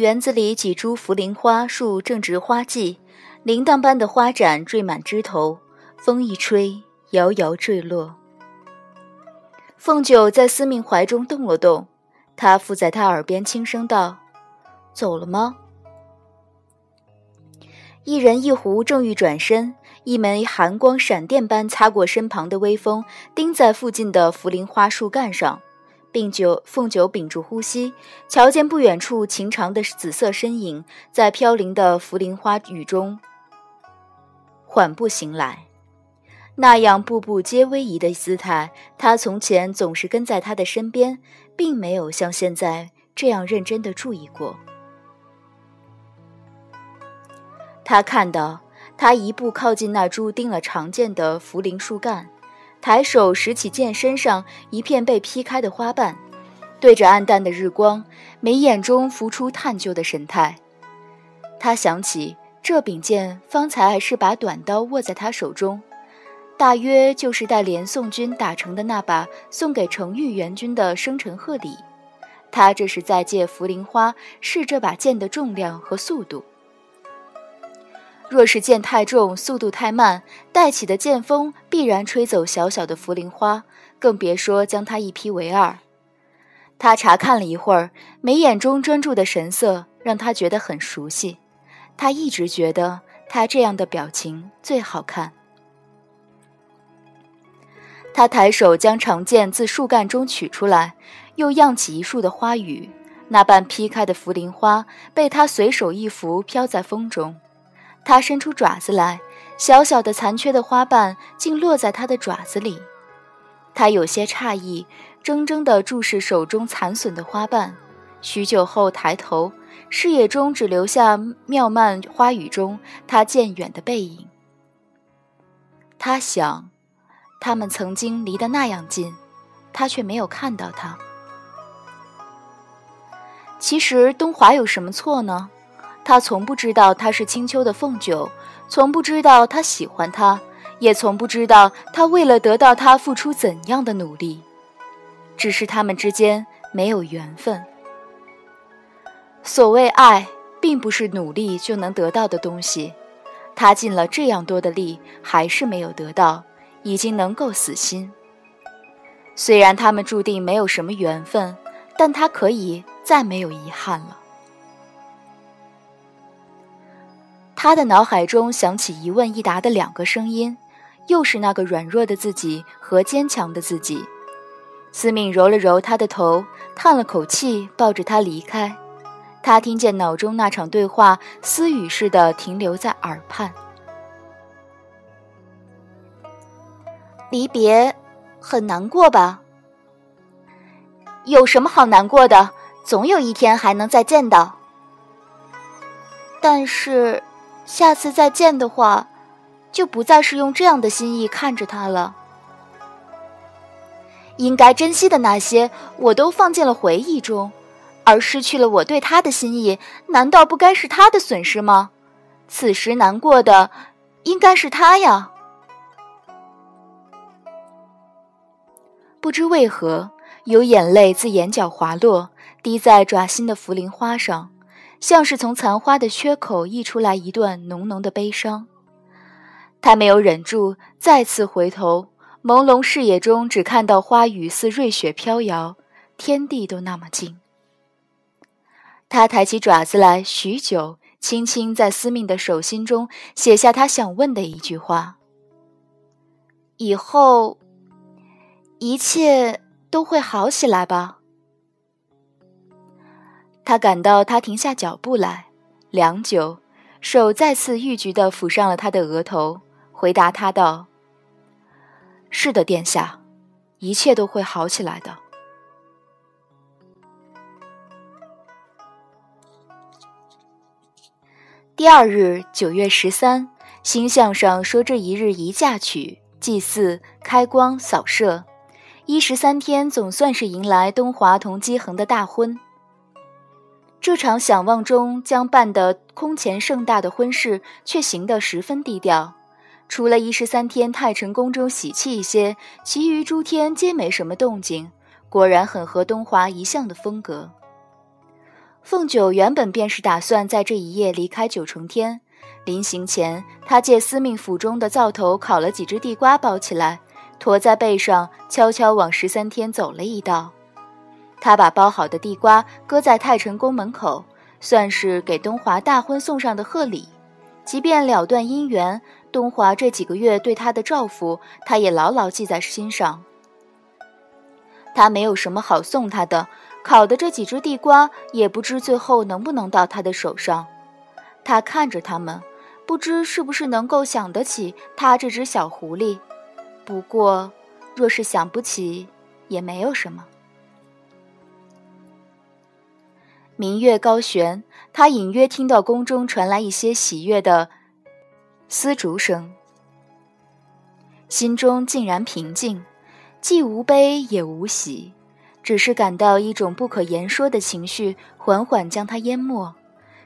园子里几株茯苓花树正值花季，铃铛般的花盏缀满枝头，风一吹，摇摇坠落。凤九在司命怀中动了动，他附在他耳边轻声道：“走了吗？”一人一狐正欲转身，一枚寒光闪电般擦过身旁的微风，钉在附近的茯苓花树干上。并就凤九屏住呼吸，瞧见不远处晴长的紫色身影，在飘零的茯苓花雨中缓步行来。那样步步皆威仪的姿态，他从前总是跟在他的身边，并没有像现在这样认真的注意过。他看到，他一步靠近那株钉了长剑的茯苓树干，抬手拾起剑身上一片被劈开的花瓣，对着暗淡的日光，眉眼中浮出探究的神态。他想起这柄剑方才还是把短刀握在他手中，大约就是带连宋军打成的那把送给程昱援军的生辰贺礼。他这是在借茯苓花试这把剑的重量和速度。若是剑太重，速度太慢，带起的剑风必然吹走小小的茯苓花，更别说将它一劈为二。他查看了一会儿，眉眼中专注的神色让他觉得很熟悉。他一直觉得他这样的表情最好看。他抬手将长剑自树干中取出来，又漾起一束的花雨，那半劈开的茯苓花被他随手一拂，飘在风中。他伸出爪子来，小小的残缺的花瓣竟落在他的爪子里。他有些诧异，怔怔地注视手中残损的花瓣。许久后抬头，视野中只留下妙曼花雨中他渐远的背影。他想，他们曾经离得那样近，他却没有看到他。其实东华有什么错呢？他从不知道他是青丘的凤九，从不知道他喜欢他，也从不知道他为了得到他付出怎样的努力。只是他们之间没有缘分。所谓爱，并不是努力就能得到的东西。他尽了这样多的力，还是没有得到，已经能够死心。虽然他们注定没有什么缘分，但他可以再没有遗憾了。他的脑海中响起一问一答的两个声音，又是那个软弱的自己和坚强的自己。司命揉了揉他的头，叹了口气，抱着他离开。他听见脑中那场对话，私语似的停留在耳畔。离别，很难过吧？有什么好难过的？总有一天还能再见到。但是。下次再见的话，就不再是用这样的心意看着他了。应该珍惜的那些，我都放进了回忆中，而失去了我对他的心意，难道不该是他的损失吗？此时难过的，应该是他呀。不知为何，有眼泪自眼角滑落，滴在爪心的茯苓花上。像是从残花的缺口溢出来一段浓浓的悲伤，他没有忍住，再次回头，朦胧视野中只看到花雨似瑞雪飘摇，天地都那么静。他抬起爪子来，许久，轻轻在司命的手心中写下他想问的一句话：以后，一切都会好起来吧。他感到他停下脚步来，良久，手再次欲举地抚上了他的额头，回答他道：“是的，殿下，一切都会好起来的。”第二日，九月十三，星象上说这一日宜嫁娶、祭祀、开光、扫射，一十三天，总算是迎来东华同姬恒的大婚。这场想望中将办得空前盛大的婚事，却行得十分低调。除了一十三天太晨宫中喜气一些，其余诸天皆没什么动静。果然很合东华一向的风格。凤九原本便是打算在这一夜离开九重天。临行前，他借司命府中的灶头烤了几只地瓜，包起来，驮在背上，悄悄往十三天走了一道。他把包好的地瓜搁在太晨宫门口，算是给东华大婚送上的贺礼。即便了断姻缘，东华这几个月对他的照拂，他也牢牢记在心上。他没有什么好送他的，烤的这几只地瓜，也不知最后能不能到他的手上。他看着他们。不知是不是能够想得起他这只小狐狸，不过，若是想不起，也没有什么。明月高悬，他隐约听到宫中传来一些喜悦的丝竹声，心中竟然平静，既无悲也无喜，只是感到一种不可言说的情绪缓缓将他淹没。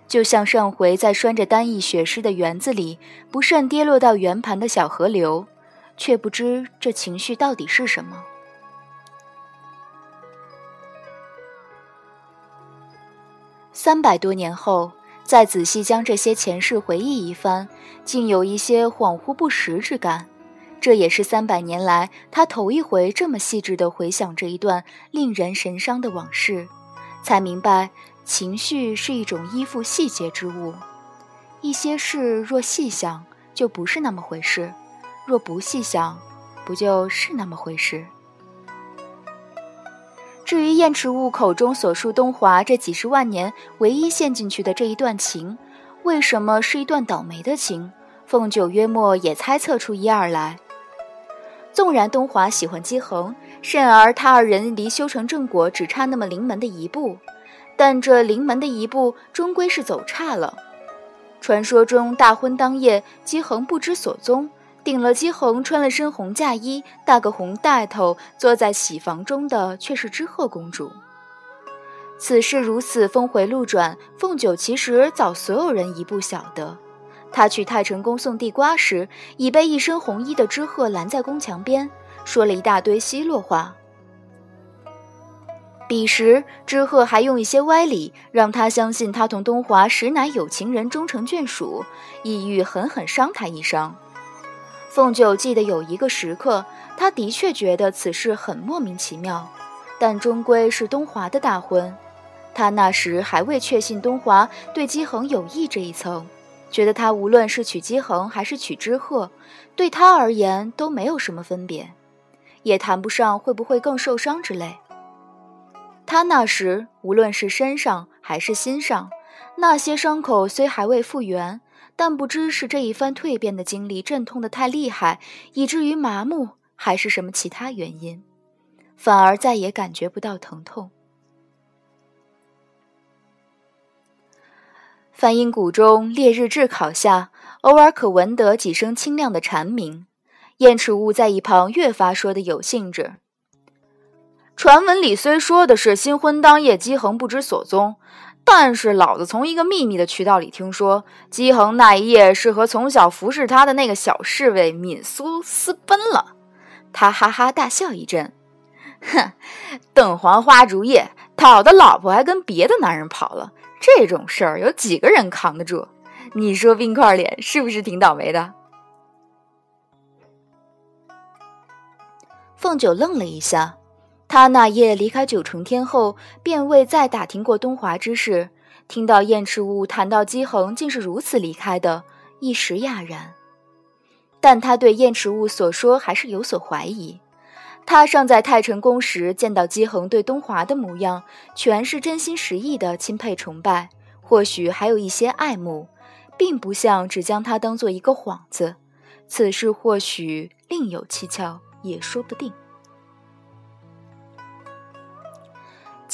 就像上回在拴着单翼雪狮的园子里，不慎跌落到圆盘的小河流，却不知这情绪到底是什么。三百多年后，再仔细将这些前世回忆一番，竟有一些恍惚不实之感。这也是三百年来他头一回这么细致地回想这一段令人神伤的往事，才明白。情绪是一种依附细节之物，一些事若细想，就不是那么回事；若不细想，不就是那么回事。至于燕池雾口中所述东华这几十万年唯一陷进去的这一段情，为什么是一段倒霉的情？凤九约莫也猜测出一二来。纵然东华喜欢姬恒，甚而他二人离修成正果只差那么临门的一步。但这临门的一步，终归是走差了。传说中大婚当夜，姬恒不知所踪，顶了姬恒穿了身红嫁衣，戴个红带头，坐在喜房中的却是知鹤公主。此事如此峰回路转，凤九其实早所有人一步晓得。他去太晨宫送地瓜时，已被一身红衣的知鹤拦在宫墙边，说了一大堆奚落话。彼时，知鹤还用一些歪理让他相信他同东华实乃有情人终成眷属，意欲狠狠伤他一伤。凤九记得有一个时刻，他的确觉得此事很莫名其妙，但终归是东华的大婚，他那时还未确信东华对姬恒有意这一层，觉得他无论是娶姬恒还是娶知鹤，对他而言都没有什么分别，也谈不上会不会更受伤之类。他那时无论是身上还是心上，那些伤口虽还未复原，但不知是这一番蜕变的经历阵痛的太厉害，以至于麻木，还是什么其他原因，反而再也感觉不到疼痛。梵音谷中烈日炙烤下，偶尔可闻得几声清亮的蝉鸣。燕池雾在一旁越发说的有兴致。传闻里虽说的是新婚当夜姬恒不知所踪，但是老子从一个秘密的渠道里听说，姬恒那一夜是和从小服侍他的那个小侍卫敏苏私奔了。他哈哈大笑一阵，哼，邓黄花烛夜讨的老婆还跟别的男人跑了，这种事儿有几个人扛得住？你说冰块脸是不是挺倒霉的？凤九愣了一下。他那夜离开九重天后，便未再打听过东华之事。听到燕赤雾谈到姬恒竟是如此离开的，一时讶然。但他对燕赤雾所说还是有所怀疑。他尚在太晨宫时见到姬恒对东华的模样，全是真心实意的钦佩崇拜，或许还有一些爱慕，并不像只将他当做一个幌子。此事或许另有蹊跷，也说不定。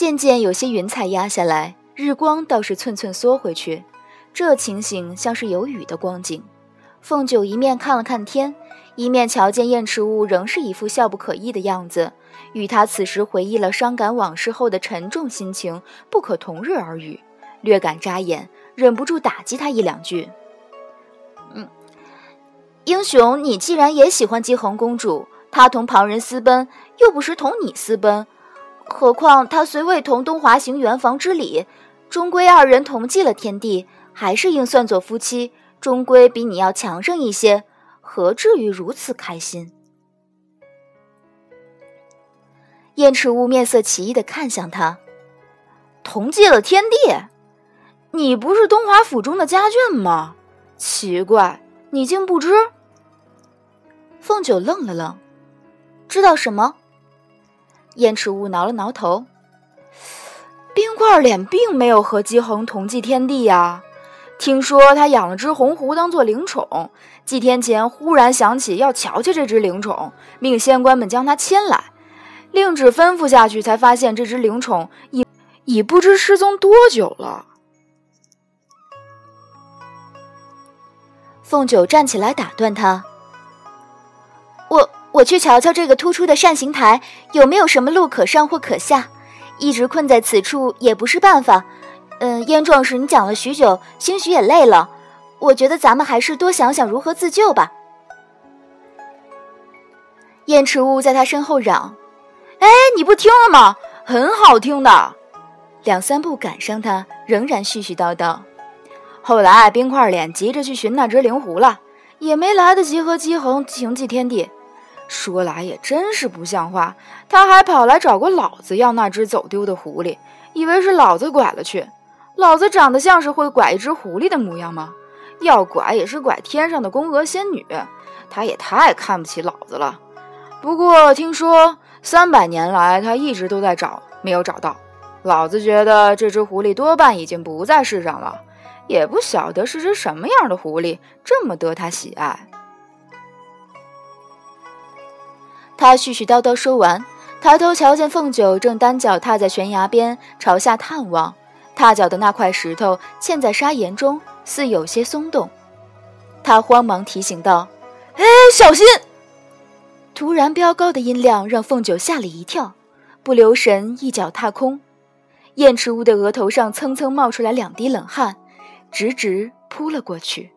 渐渐有些云彩压下来，日光倒是寸寸缩回去，这情形像是有雨的光景。凤九一面看了看天，一面瞧见燕池雾仍是一副笑不可抑的样子，与他此时回忆了伤感往事后的沉重心情不可同日而语，略感扎眼，忍不住打击他一两句：“嗯，英雄，你既然也喜欢姬恒公主，她同旁人私奔，又不是同你私奔。”何况他虽未同东华行圆房之礼，终归二人同济了天地，还是应算作夫妻。终归比你要强盛一些，何至于如此开心？燕赤乌面色奇异的看向他，同济了天地，你不是东华府中的家眷吗？奇怪，你竟不知？凤九愣了愣，知道什么？燕赤雾挠了挠头，冰块脸并没有和姬恒同济天地呀。听说他养了只红狐当做灵宠，几天前忽然想起要瞧瞧这只灵宠，命仙官们将他牵来。令旨吩咐下去，才发现这只灵宠已已不知失踪多久了。凤九站起来打断他：“我我去瞧瞧这个突出的扇形台有没有什么路可上或可下，一直困在此处也不是办法。”嗯，燕壮士，你讲了许久，兴许也累了。我觉得咱们还是多想想如何自救吧。燕赤乌在他身后嚷：“哎，你不听了吗？很好听的。”两三步赶上他，仍然絮絮叨叨。后来冰块脸急着去寻那只灵狐了，也没来得及和姬恒行祭天地。说来也真是不像话，他还跑来找过老子要那只走丢的狐狸，以为是老子拐了去。老子长得像是会拐一只狐狸的模样吗？要拐也是拐天上的宫娥仙女，他也太看不起老子了。不过听说三百年来他一直都在找，没有找到。老子觉得这只狐狸多半已经不在世上了，也不晓得是只什么样的狐狸，这么得他喜爱。他絮絮叨叨说完，抬头瞧见凤九正单脚踏在悬崖边，朝下探望。踏脚的那块石头嵌在砂岩中，似有些松动。他慌忙提醒道：“哎，小心！”突然飙高的音量让凤九吓了一跳，不留神一脚踏空。燕赤乌的额头上蹭蹭冒出来两滴冷汗，直直扑了过去。